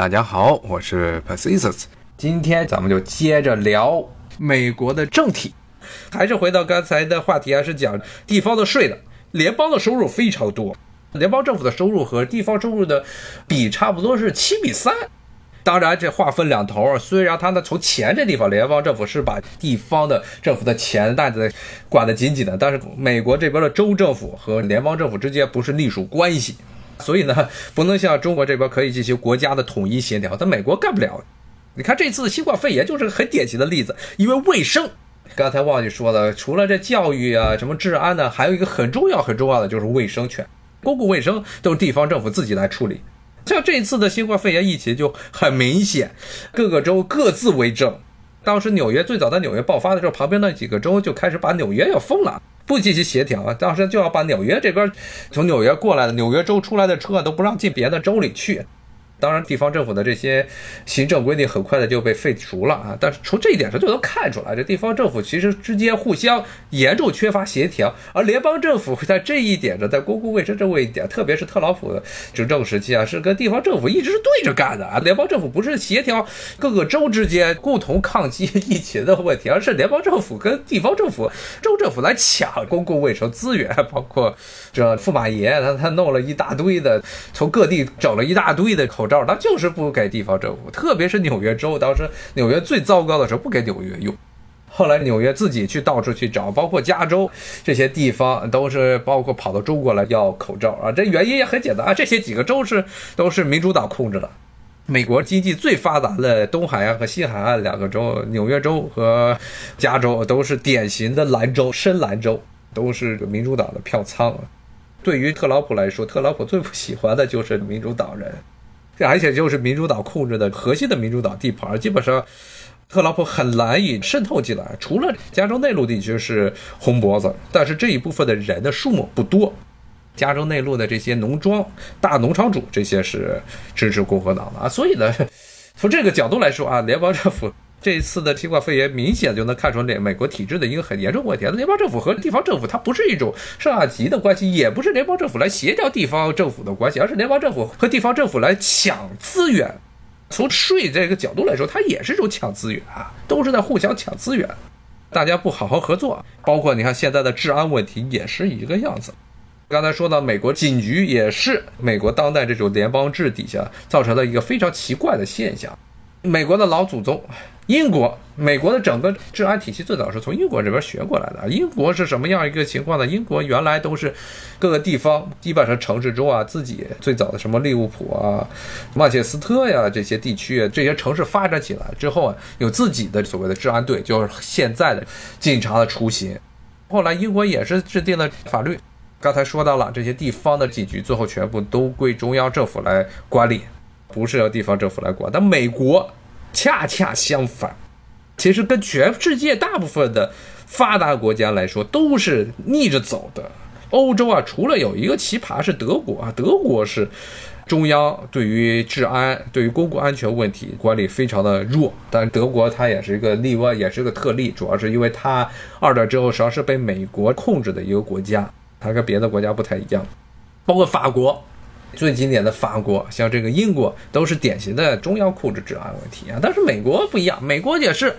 大家好，我是 Pacisus，今天咱们就接着聊美国的政体，还是回到刚才的话题，还是讲地方的税的。联邦的收入非常多，联邦政府的收入和地方收入的比差不多是七比三。当然，这话分两头。虽然他呢从钱这地方，联邦政府是把地方的政府的钱袋子管得紧紧的，但是美国这边的州政府和联邦政府之间不是隶属关系。所以呢，不能像中国这边可以进行国家的统一协调，但美国干不了。你看这次新冠肺炎就是个很典型的例子，因为卫生，刚才忘记说了，除了这教育啊、什么治安呢，还有一个很重要、很重要的就是卫生权，公共卫生都是地方政府自己来处理。像这次的新冠肺炎疫情就很明显，各个州各自为政。当时纽约最早在纽约爆发的时候，旁边那几个州就开始把纽约要封了。不积极协调啊！当时就要把纽约这边从纽约过来的纽约州出来的车都不让进别的州里去。当然，地方政府的这些行政规定很快的就被废除了啊！但是从这一点上就能看出来，这地方政府其实之间互相严重缺乏协调，而联邦政府在这一点上，在公共卫生这一点，特别是特朗普执政时期啊，是跟地方政府一直是对着干的啊！联邦政府不是协调各个州之间共同抗击疫情的问题，而是联邦政府跟地方政府、州政府来抢公共卫生资源，包括这驸马爷他他弄了一大堆的，从各地整了一大堆的口。罩他就是不给地方政府，特别是纽约州，当时纽约最糟糕的时候不给纽约用，后来纽约自己去到处去找，包括加州这些地方都是包括跑到中国来要口罩啊，这原因也很简单啊，这些几个州是都是民主党控制的，美国经济最发达的东海岸和西海岸两个州，纽约州和加州都是典型的蓝州，深蓝州，都是民主党的票仓。对于特朗普来说，特朗普最不喜欢的就是民主党人。而且就是民主党控制的核心的民主党地盘，基本上特朗普很难以渗透进来。除了加州内陆地区是红脖子，但是这一部分的人的数目不多。加州内陆的这些农庄、大农场主，这些是支持共和党的啊。所以呢，从这个角度来说啊，联邦政府。这一次的新冠肺炎明显就能看出，这美国体制的一个很严重问题。联邦政府和地方政府，它不是一种上下级的关系，也不是联邦政府来协调地方政府的关系，而是联邦政府和地方政府来抢资源。从税这个角度来说，它也是一种抢资源啊，都是在互相抢资源。大家不好好合作，包括你看现在的治安问题也是一个样子。刚才说到美国警局，也是美国当代这种联邦制底下造成了一个非常奇怪的现象。美国的老祖宗。英国、美国的整个治安体系最早是从英国这边学过来的。英国是什么样一个情况呢？英国原来都是各个地方，基本上城市中啊，自己最早的什么利物浦啊、曼彻斯特呀这些地区，这些城市发展起来之后啊，有自己的所谓的治安队，就是现在的警察的雏形。后来英国也是制定了法律，刚才说到了这些地方的警局，最后全部都归中央政府来管理，不是由地方政府来管。但美国。恰恰相反，其实跟全世界大部分的发达国家来说都是逆着走的。欧洲啊，除了有一个奇葩是德国啊，德国是中央对于治安、对于公共安全问题管理非常的弱。但德国它也是一个例外，也是个特例，主要是因为它二战之后实际上是被美国控制的一个国家，它跟别的国家不太一样，包括法国。最经典的法国，像这个英国，都是典型的中央控制治安问题啊。但是美国不一样，美国也是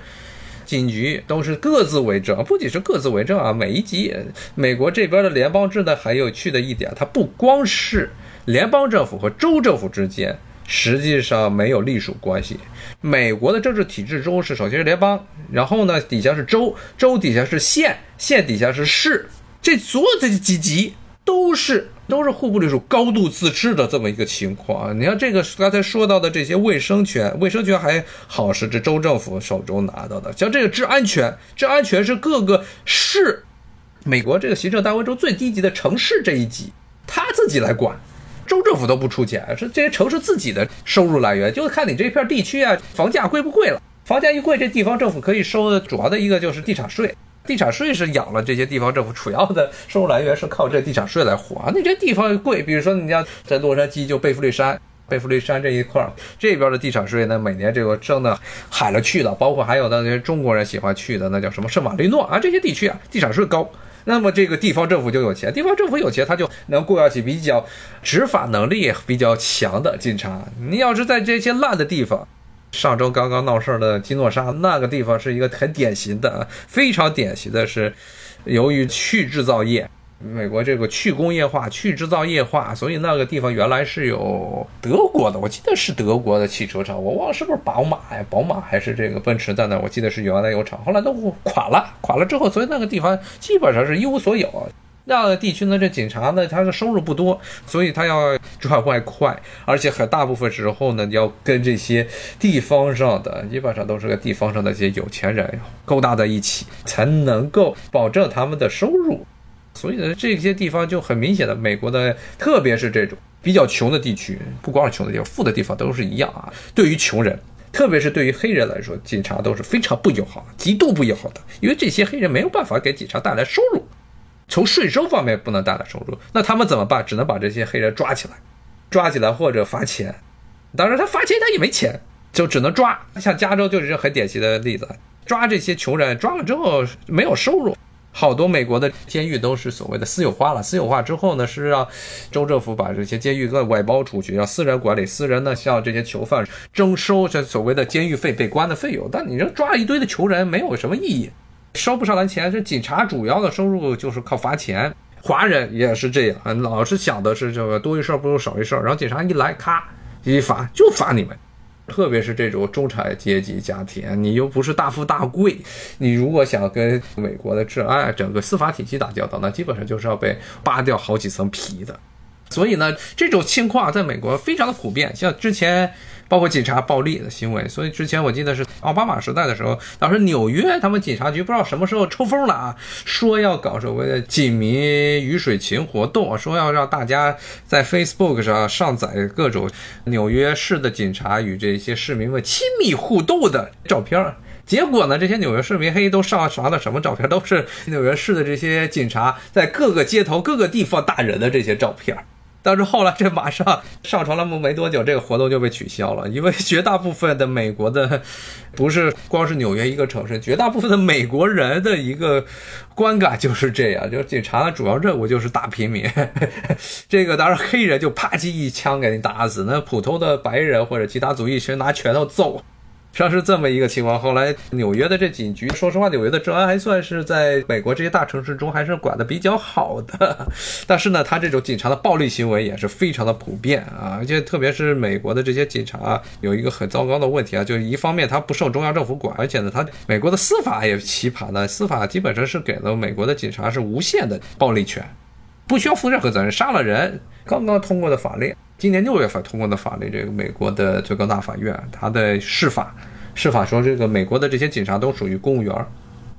警局都是各自为政，不仅是各自为政啊，每一级，美国这边的联邦制呢，很有趣的一点，它不光是联邦政府和州政府之间实际上没有隶属关系。美国的政治体制中是首先是联邦，然后呢底下是州，州底下是县，县底下是市，这所有的几级都是。都是互不隶属、高度自治的这么一个情况。你看这个刚才说到的这些卫生权，卫生权还好是这州政府手中拿到的，像这个治安权，治安权是各个市，美国这个行政单位中最低级的城市这一级，他自己来管，州政府都不出钱，是这些城市自己的收入来源，就看你这片地区啊，房价贵不贵了，房价一贵，这地方政府可以收的主要的一个就是地产税。地产税是养了这些地方政府，主要的收入来源是靠这地产税来活。那这地方贵，比如说你像在洛杉矶就贝弗利山，贝弗利山这一块儿，这边的地产税呢，每年这个挣的海了去了。包括还有的那些中国人喜欢去的，那叫什么圣马力诺啊，这些地区啊，地产税高，那么这个地方政府就有钱，地方政府有钱，他就能雇佣起比较执法能力比较强的警察。你要是在这些烂的地方，上周刚刚闹事儿的基诺沙那个地方是一个很典型的，非常典型的是，由于去制造业。美国这个去工业化、去制造业化，所以那个地方原来是有德国的，我记得是德国的汽车厂，我忘了是不是宝马呀？宝马还是这个奔驰在那？我记得是原来有厂，后来都垮了，垮了之后，所以那个地方基本上是一无所有。那个地区呢，这警察呢，他的收入不多，所以他要赚外快，而且很大部分时候呢，要跟这些地方上的，基本上都是个地方上的这些有钱人勾搭在一起，才能够保证他们的收入。所以呢，这些地方就很明显的，美国的，特别是这种比较穷的地区，不光是穷的地方，富的地方都是一样啊。对于穷人，特别是对于黑人来说，警察都是非常不友好，极度不友好的，因为这些黑人没有办法给警察带来收入，从税收方面不能带来收入，那他们怎么办？只能把这些黑人抓起来，抓起来或者罚钱。当然，他罚钱他也没钱，就只能抓。像加州就是很典型的例子，抓这些穷人，抓了之后没有收入。好多美国的监狱都是所谓的私有化了，私有化之后呢，是让州政府把这些监狱给外包出去，让私人管理，私人呢向这些囚犯征收这所谓的监狱费、被关的费用。但你这抓一堆的穷人没有什么意义，收不上来钱。这警察主要的收入就是靠罚钱，华人也是这样，老是想的是这个多一事不如少一事，然后警察一来，咔一罚就罚你们。特别是这种中产阶级家庭，你又不是大富大贵，你如果想跟美国的治安、整个司法体系打交道，那基本上就是要被扒掉好几层皮的。所以呢，这种情况在美国非常的普遍，像之前。包括警察暴力的行为，所以之前我记得是奥巴马时代的时候，当时纽约他们警察局不知道什么时候抽风了啊，说要搞所谓的警民鱼水情活动，说要让大家在 Facebook 上上载各种纽约市的警察与这些市民们亲密互动的照片。结果呢，这些纽约市民黑都上传的什么照片？都是纽约市的这些警察在各个街头、各个地方打人的这些照片。但是后来这马上 上传了没多久，这个活动就被取消了，因为 绝大部分的美国的，不是光是纽约一个城市，绝大部分的美国人的一个观感就是这样，就是警察的主要任务就是打平民，这个当然黑人就啪叽一枪给你打死，那普通的白人或者其他族裔是拿拳头揍。像是这么一个情况，后来纽约的这警局，说实话，纽约的治安还算是在美国这些大城市中还是管的比较好的。但是呢，他这种警察的暴力行为也是非常的普遍啊，而且特别是美国的这些警察有一个很糟糕的问题啊，就是一方面他不受中央政府管，而且呢，他美国的司法也奇葩呢，司法基本上是给了美国的警察是无限的暴力权，不需要负任何责任，杀了人，刚刚通过的法律。今年六月份通过的法律，这个美国的最高大法院，它的释法，释法说这个美国的这些警察都属于公务员，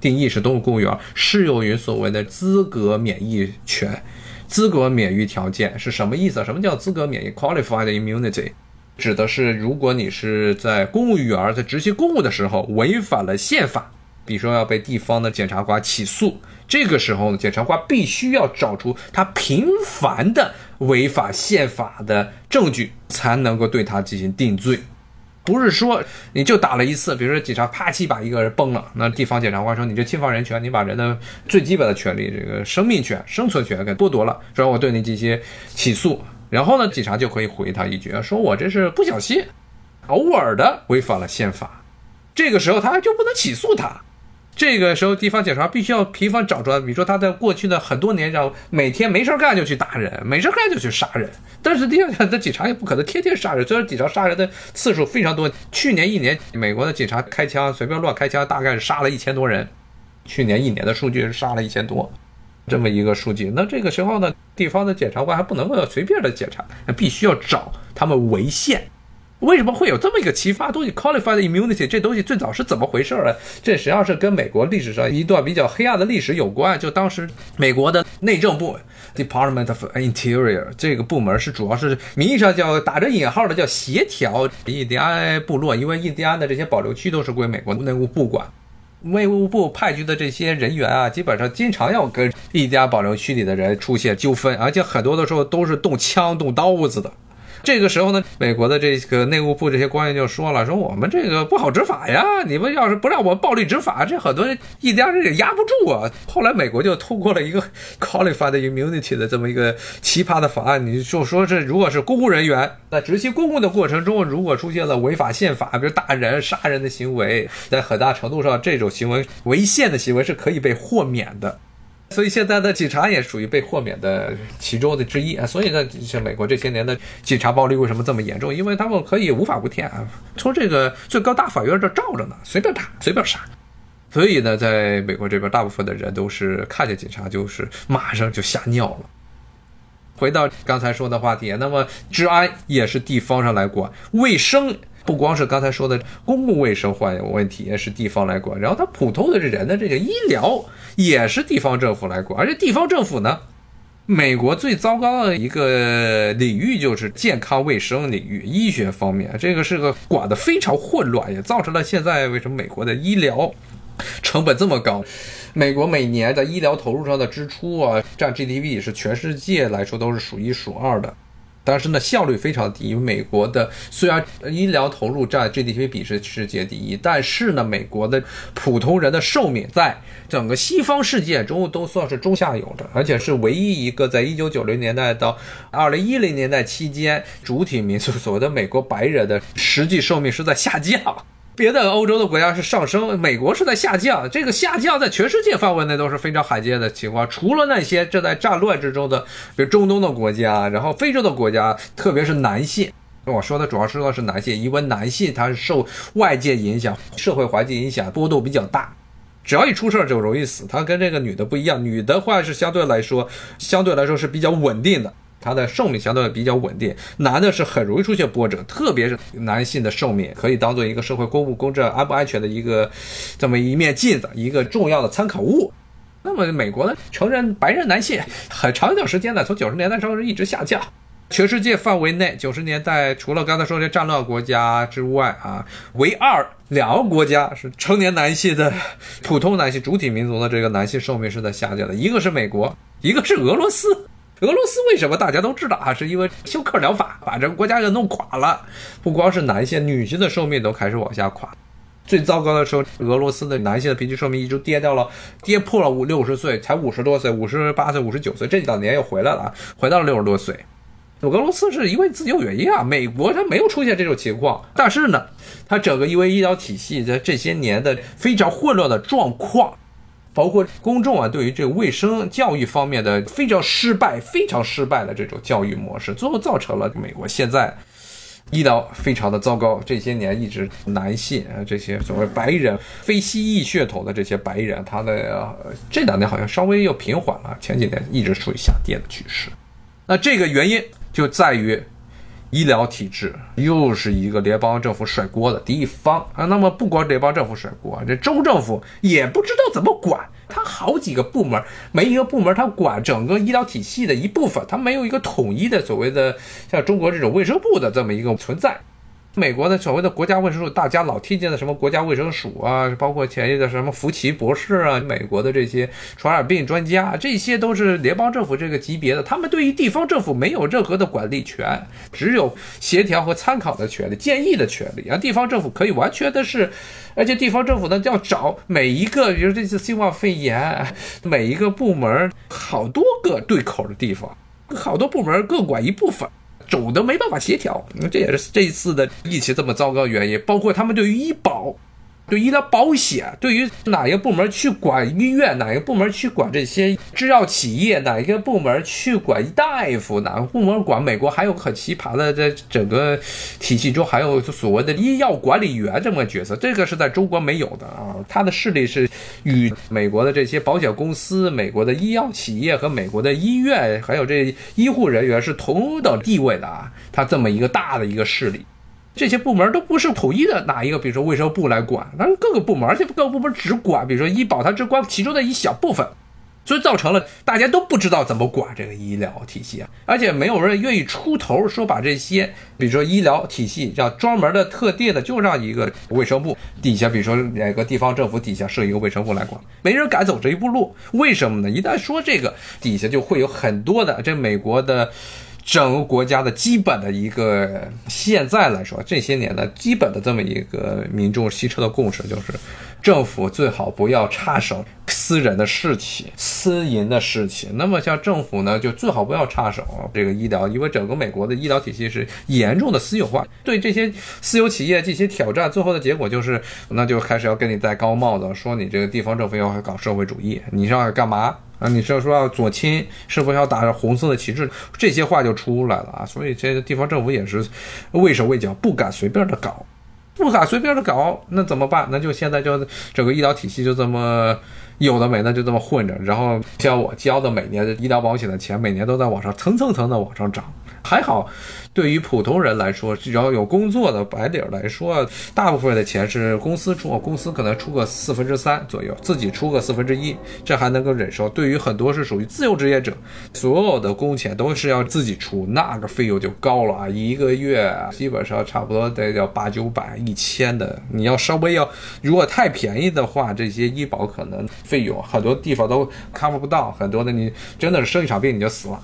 定义是都是公务员，适用于所谓的资格免疫权，资格免疫条件是什么意思？什么叫资格免疫？Qualified immunity，指的是如果你是在公务员在执行公务的时候违反了宪法，比如说要被地方的检察官起诉。这个时候呢，检察官必须要找出他频繁的违法宪法的证据，才能够对他进行定罪。不是说你就打了一次，比如说警察啪叽把一个人崩了，那地方检察官说你这侵犯人权，你把人的最基本的权利，这个生命权、生存权给剥夺了，说我对你进行起诉，然后呢，警察就可以回他一句，说我这是不小心，偶尔的违反了宪法，这个时候他就不能起诉他。这个时候，地方检察必须要频繁找出来，比如说他在过去的很多年，上每天没事干就去打人，没事干就去杀人。但是地方的警察也不可能天天杀人，虽然警察杀人的次数非常多。去年一年，美国的警察开枪随便乱开枪，大概是杀了一千多人。去年一年的数据是杀了一千多，这么一个数据。那这个时候呢，地方的检察官还不能够随便的检查，必须要找他们违宪。为什么会有这么一个奇葩东西？Qualified immunity 这东西最早是怎么回事儿啊？这实际上是跟美国历史上一段比较黑暗的历史有关。就当时美国的内政部 Department of Interior 这个部门是主要是名义上叫打着引号的叫协调印第安部落，因为印第安的这些保留区都是归美国内务部管。内务部派去的这些人员啊，基本上经常要跟印第安保留区里的人出现纠纷，而且很多的时候都是动枪动刀子的。这个时候呢，美国的这个内务部这些官员就说了，说我们这个不好执法呀，你们要是不让我们暴力执法，这很多人一家人也压不住啊。后来美国就通过了一个 qualified immunity 的这么一个奇葩的法案，你就说这如果是公务人员在执行公务的过程中，如果出现了违法宪法，比如打人、杀人的行为，在很大程度上这种行为违宪的行为是可以被豁免的。所以现在的警察也属于被豁免的其中的之一啊。所以呢，像美国这些年的警察暴力为什么这么严重？因为他们可以无法无天啊，从这个最高大法院这罩着呢，随便打随便杀。所以呢，在美国这边，大部分的人都是看见警察就是马上就吓尿了。回到刚才说的话题，那么治安也是地方上来管，卫生。不光是刚才说的公共卫生患有问题，也是地方来管。然后他普通的人的这个医疗也是地方政府来管。而且地方政府呢，美国最糟糕的一个领域就是健康卫生领域，医学方面，这个是个管的非常混乱，也造成了现在为什么美国的医疗成本这么高。美国每年的医疗投入上的支出啊，占 GDP 是全世界来说都是数一数二的。但是呢，效率非常低。因为美国的虽然医疗投入占 GDP 比是世界第一，但是呢，美国的普通人的寿命在整个西方世界中都算是中下游的，而且是唯一一个在1990年代到2010年代期间，主体民族所谓的美国白人的实际寿命是在下降。别的欧洲的国家是上升，美国是在下降。这个下降在全世界范围内都是非常罕见的情况。除了那些正在战乱之中的，比如中东的国家，然后非洲的国家，特别是男性。我说的主要说的是男性，因为男性他是受外界影响、社会环境影响波动比较大，只要一出事儿就容易死。他跟这个女的不一样，女的话是相对来说，相对来说是比较稳定的。他的寿命相对比较稳定，男的是很容易出现波折，特别是男性的寿命可以当做一个社会公不公正、安不安全的一个这么一面镜子，一个重要的参考物。那么美国呢，成人白人男性很长一段时间呢，从九十年代开始一直下降，全世界范围内九十年代除了刚才说这战乱国家之外啊，唯二两个国家是成年男性的普通男性主体民族的这个男性寿命是在下降的，一个是美国，一个是俄罗斯。俄罗斯为什么大家都知道啊？是因为休克疗法把这个国家给弄垮了。不光是男性，女性的寿命都开始往下垮。最糟糕的时候，俄罗斯的男性的平均寿命一直跌掉了，跌破了五六十岁，才五十多岁，五十八岁、五十九岁。这两年又回来了，回到了六十多岁。俄罗斯是因为自己有原因啊，美国它没有出现这种情况。但是呢，它整个因为医疗体系在这些年的非常混乱的状况。包括公众啊，对于这个卫生教育方面的非常失败、非常失败的这种教育模式，最后造成了美国现在医疗非常的糟糕。这些年一直男性啊，这些所谓白人、非西裔血统的这些白人，他的这两年好像稍微又平缓了，前几年一直处于下跌的趋势。那这个原因就在于。医疗体制又是一个联邦政府甩锅的地方啊！那么不光联邦政府甩锅，这州政府也不知道怎么管。他好几个部门，每一个部门他管整个医疗体系的一部分，他没有一个统一的所谓的像中国这种卫生部的这么一个存在。美国的所谓的国家卫生署，大家老听见的什么国家卫生署啊，包括前一的什么福奇博士啊，美国的这些传染病专家，这些都是联邦政府这个级别的，他们对于地方政府没有任何的管理权，只有协调和参考的权利、建议的权利啊。地方政府可以完全的是，而且地方政府呢要找每一个，比如这次新冠肺炎，每一个部门好多个对口的地方，好多部门各管一部分。总的没办法协调，这也是这一次的疫情这么糟糕的原因。包括他们对于医保。对医疗保险，对于哪一个部门去管医院，哪一个部门去管这些制药企业，哪一个部门去管大夫，哪个部门管？美国还有很奇葩的，在整个体系中还有所谓的医药管理员这么个角色，这个是在中国没有的啊。他的势力是与美国的这些保险公司、美国的医药企业和美国的医院，还有这医护人员是同等地位的啊。他这么一个大的一个势力。这些部门都不是统一的，哪一个？比如说卫生部来管，但是各个部门，而且各个部门只管，比如说医保，它只管其中的一小部分，所以造成了大家都不知道怎么管这个医疗体系啊，而且没有人愿意出头说把这些，比如说医疗体系让专门的、特定的，就让一个卫生部底下，比如说哪个地方政府底下设一个卫生部来管，没人敢走这一步路。为什么呢？一旦说这个底下就会有很多的这美国的。整个国家的基本的一个，现在来说，这些年的基本的这么一个民众西车的共识就是，政府最好不要插手私人的事情、私营的事情。那么像政府呢，就最好不要插手这个医疗，因为整个美国的医疗体系是严重的私有化。对这些私有企业进行挑战，最后的结果就是，那就开始要跟你戴高帽子，说你这个地方政府要搞社会主义，你是要干嘛？啊，你是要说要左倾，是否要打着红色的旗帜？这些话就出来了啊！所以这地方政府也是畏手畏脚，不敢随便的搞，不敢随便的搞，那怎么办？那就现在就整个医疗体系就这么有的没的就这么混着，然后像我交的每年的医疗保险的钱，每年都在往上蹭蹭蹭的往上涨，还好。对于普通人来说，只要有工作的白领来说，大部分的钱是公司出，公司可能出个四分之三左右，自己出个四分之一，这还能够忍受。对于很多是属于自由职业者，所有的工钱都是要自己出，那个费用就高了啊，一个月基本上差不多得要八九百、一千的。你要稍微要，如果太便宜的话，这些医保可能费用很多地方都 cover 不到，很多的你真的是生一场病你就死了。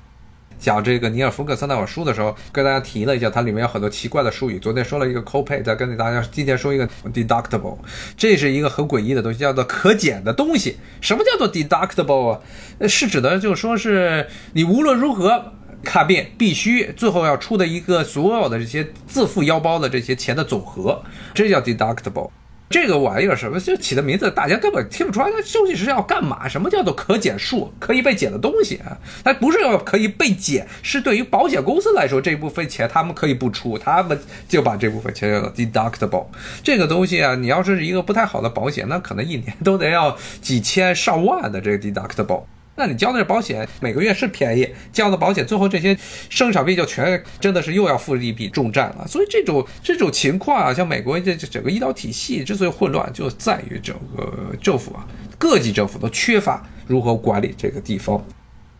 讲这个尼尔·福克斯那本书的时候，跟大家提了一下，它里面有很多奇怪的术语。昨天说了一个 copay，再跟大家今天说一个 deductible，这是一个很诡异的东西，叫做可减的东西。什么叫做 deductible 啊？是指的就是说是你无论如何看病，必须最后要出的一个所有的这些自付腰包的这些钱的总和，这叫 deductible。这个玩意儿什么就起的名字，大家根本听不出来它究竟是要干嘛？什么叫做可减数，可以被减的东西啊？它不是要可以被减，是对于保险公司来说，这部分钱他们可以不出，他们就把这部分钱叫做 deductible。这个东西啊，你要是一个不太好的保险，那可能一年都得要几千上万的这个 deductible。那你交的这保险每个月是便宜，交的保险最后这些生产费就全真的是又要付一笔重债了。所以这种这种情况啊，像美国这这整个医疗体系之所以混乱，就在于整个政府啊，各级政府都缺乏如何管理这个地方。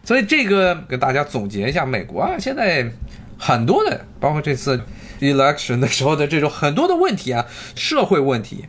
所以这个跟大家总结一下，美国啊现在很多的，包括这次 election 的时候的这种很多的问题啊，社会问题。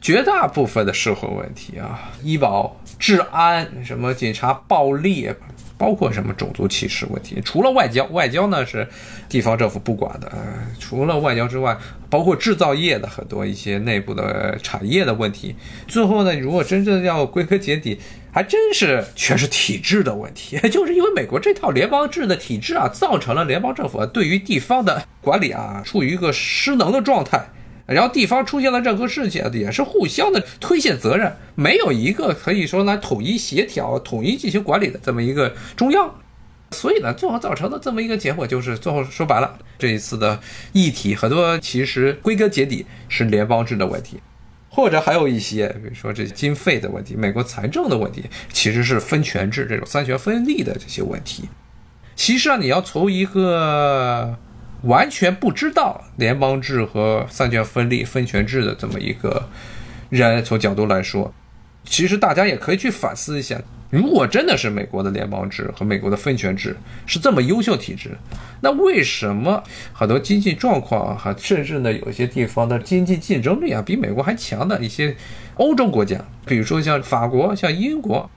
绝大部分的社会问题啊，医保、治安、什么警察暴力，包括什么种族歧视问题，除了外交，外交呢是地方政府不管的。除了外交之外，包括制造业的很多一些内部的产业的问题。最后呢，如果真正要归根结底，还真是全是体制的问题，就是因为美国这套联邦制的体制啊，造成了联邦政府对于地方的管理啊，处于一个失能的状态。然后地方出现了任何事情，也是互相的推卸责任，没有一个可以说来统一协调、统一进行管理的这么一个中央，所以呢，最后造成的这么一个结果就是，最后说白了，这一次的议题很多其实归根结底是联邦制的问题，或者还有一些，比如说这经费的问题、美国财政的问题，其实是分权制这种三权分立的这些问题。其实啊，你要从一个。完全不知道联邦制和三权分立分权制的这么一个人，从角度来说，其实大家也可以去反思一下：如果真的是美国的联邦制和美国的分权制是这么优秀体制，那为什么很多经济状况哈，甚至呢有些地方的经济竞争力啊比美国还强的一些欧洲国家，比如说像法国、像英国。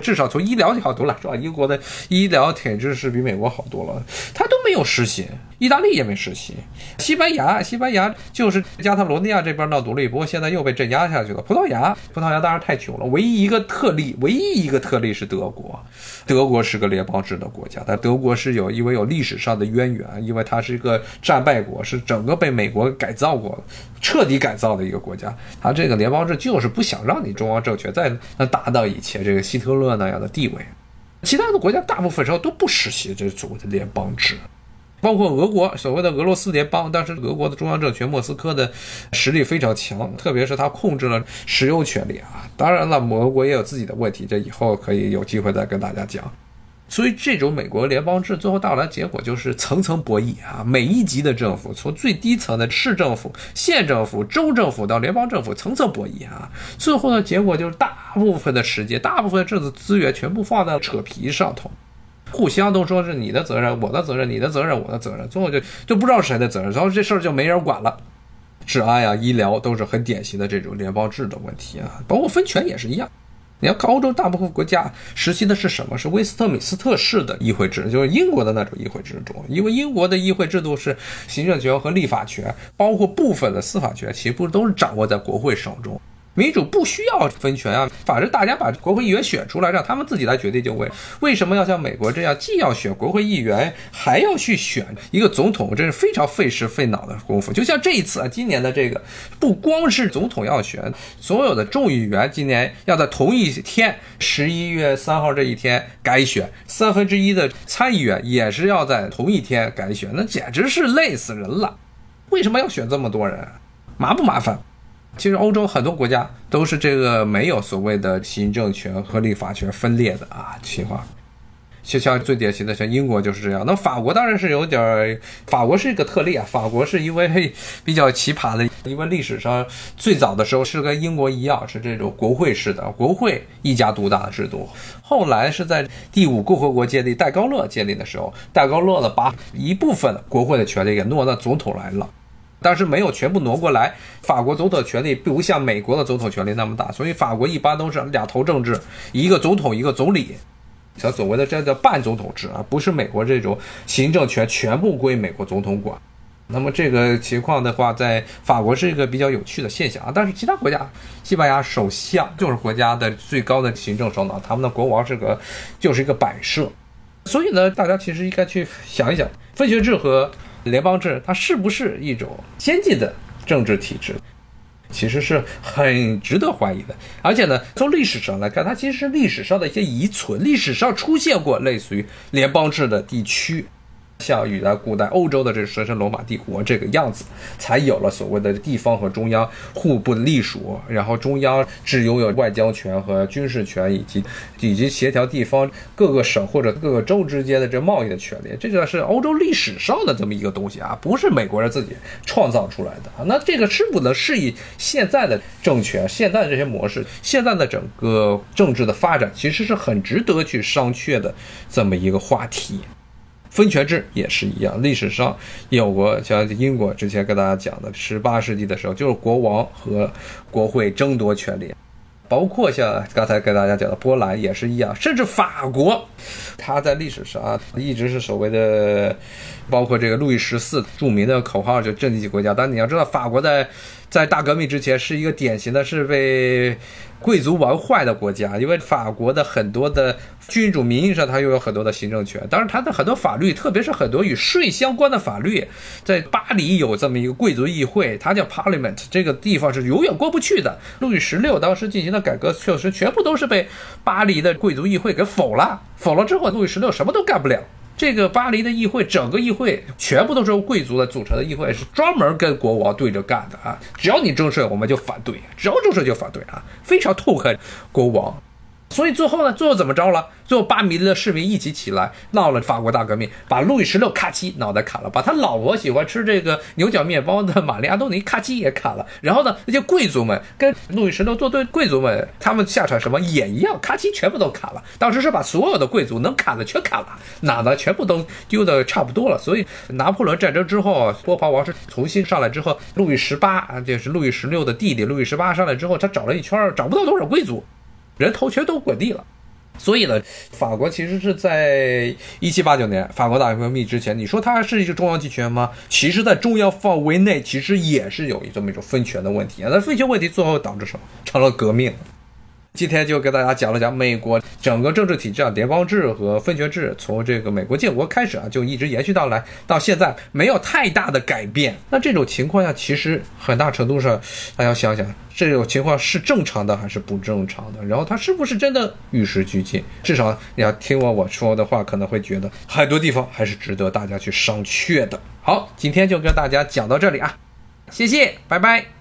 至少从医疗角度来说，英国的医疗体制是比美国好多了，它都没有实行，意大利也没实行，西班牙，西班牙就是加泰罗尼亚这边闹独立，不过现在又被镇压下去了。葡萄牙，葡萄牙当然太穷了，唯一一个特例，唯一一个特例是德国，德国是个联邦制的国家，但德国是有因为有历史上的渊源，因为它是一个战败国，是整个被美国改造过，彻底改造的一个国家，它这个联邦制就是不想让你中央政权再能达到以前这个希特勒。那样的地位，其他的国家大部分时候都不实行这所谓的联邦制，包括俄国所谓的俄罗斯联邦，当时俄国的中央政权莫斯科的实力非常强，特别是他控制了石油权利啊。当然了，俄国也有自己的问题，这以后可以有机会再跟大家讲。所以，这种美国联邦制最后到来结果就是层层博弈啊！每一级的政府，从最低层的市政府、县政府、州政府到联邦政府，层层博弈啊！最后的结果就是大部分的时间、大部分的政治资源全部放在扯皮上头，互相都说是你的责任、我的责任、你的责任、我的责任，最后就就不知道谁的责任，然后这事儿就没人管了。治安呀、医疗都是很典型的这种联邦制的问题啊，包括分权也是一样。你要看欧洲大部分国家实行的是什么？是威斯特敏斯特式的议会制，就是英国的那种议会制度。因为英国的议会制度是行政权和立法权，包括部分的司法权，其实都是掌握在国会手中。民主不需要分权啊，反正大家把国会议员选出来，让他们自己来决定就位。为什么要像美国这样，既要选国会议员，还要去选一个总统？这是非常费时费脑的功夫。就像这一次啊，今年的这个，不光是总统要选，所有的众议员今年要在同一天，十一月三号这一天改选，三分之一的参议员也是要在同一天改选，那简直是累死人了。为什么要选这么多人？麻不麻烦？其实欧洲很多国家都是这个没有所谓的行政权和立法权分裂的啊情况，就像最典型的像英国就是这样。那法国当然是有点儿，法国是一个特例啊。法国是因为比较奇葩的，因为历史上最早的时候是跟英国一样是这种国会式的，国会一家独大的制度。后来是在第五共和国建立，戴高乐建立的时候，戴高乐呢把一部分国会的权力给挪到总统来了。但是没有全部挪过来，法国总统权力不像美国的总统权力那么大，所以法国一般都是两头政治，一个总统一个总理，像所谓的这叫半总统制啊，不是美国这种行政权全部归美国总统管。那么这个情况的话，在法国是一个比较有趣的现象啊。但是其他国家，西班牙首相就是国家的最高的行政首脑，他们的国王是个就是一个摆设。所以呢，大家其实应该去想一想，分学制和。联邦制它是不是一种先进的政治体制？其实是很值得怀疑的。而且呢，从历史上来看，它其实是历史上的一些遗存，历史上出现过类似于联邦制的地区。像与在古代欧洲的这神圣罗马帝国这个样子，才有了所谓的地方和中央互不隶属，然后中央只拥有外交权和军事权，以及以及协调地方各个省或者各个州之间的这贸易的权利。这个是欧洲历史上的这么一个东西啊，不是美国人自己创造出来的啊。那这个是不能适应现在的政权，现在的这些模式，现在的整个政治的发展，其实是很值得去商榷的这么一个话题。分权制也是一样，历史上有过，像英国之前跟大家讲的，十八世纪的时候，就是国王和国会争夺权力，包括像刚才跟大家讲的波兰也是一样，甚至法国，它在历史上啊一直是所谓的，包括这个路易十四著名的口号就政经济国家，但你要知道，法国在在大革命之前是一个典型的是被。贵族玩坏的国家，因为法国的很多的君主名义上他又有很多的行政权，当然他的很多法律，特别是很多与税相关的法律，在巴黎有这么一个贵族议会，它叫 Parliament，这个地方是永远过不去的。路易十六当时进行的改革措施，全部都是被巴黎的贵族议会给否了，否了之后，路易十六什么都干不了。这个巴黎的议会，整个议会全部都是由贵族的组成的议会，是专门跟国王对着干的啊！只要你征税，我们就反对；只要征税就反对啊！非常痛恨国王。所以最后呢，最后怎么着了？最后巴黎的市民一起起来闹了法国大革命，把路易十六咔嚓脑袋砍了，把他老婆喜欢吃这个牛角面包的玛丽安东尼咔嚓也砍了。然后呢，那些贵族们跟路易十六作对，贵族们他们下场什么也一样，咔嚓全部都砍了。当时是把所有的贵族能砍的全砍了，哪的全部都丢的差不多了。所以拿破仑战争之后，波旁王室重新上来之后，路易十八啊，就是路易十六的弟弟，路易十八上来之后，他找了一圈，找不到多少贵族。人头全都滚地了，所以呢，法国其实是在一七八九年法国大革命之前，你说它是一个中央集权吗？其实，在中央范围内，其实也是有这么一种分权的问题啊。那分权问题最后导致什么？成了革命。今天就给大家讲了讲美国整个政治体制啊，联邦制和分权制，从这个美国建国开始啊，就一直延续到来，到现在没有太大的改变。那这种情况下，其实很大程度上，大家想想，这种情况是正常的还是不正常的？然后它是不是真的与时俱进？至少你要听我我说的话，可能会觉得很多地方还是值得大家去商榷的。好，今天就跟大家讲到这里啊，谢谢，拜拜。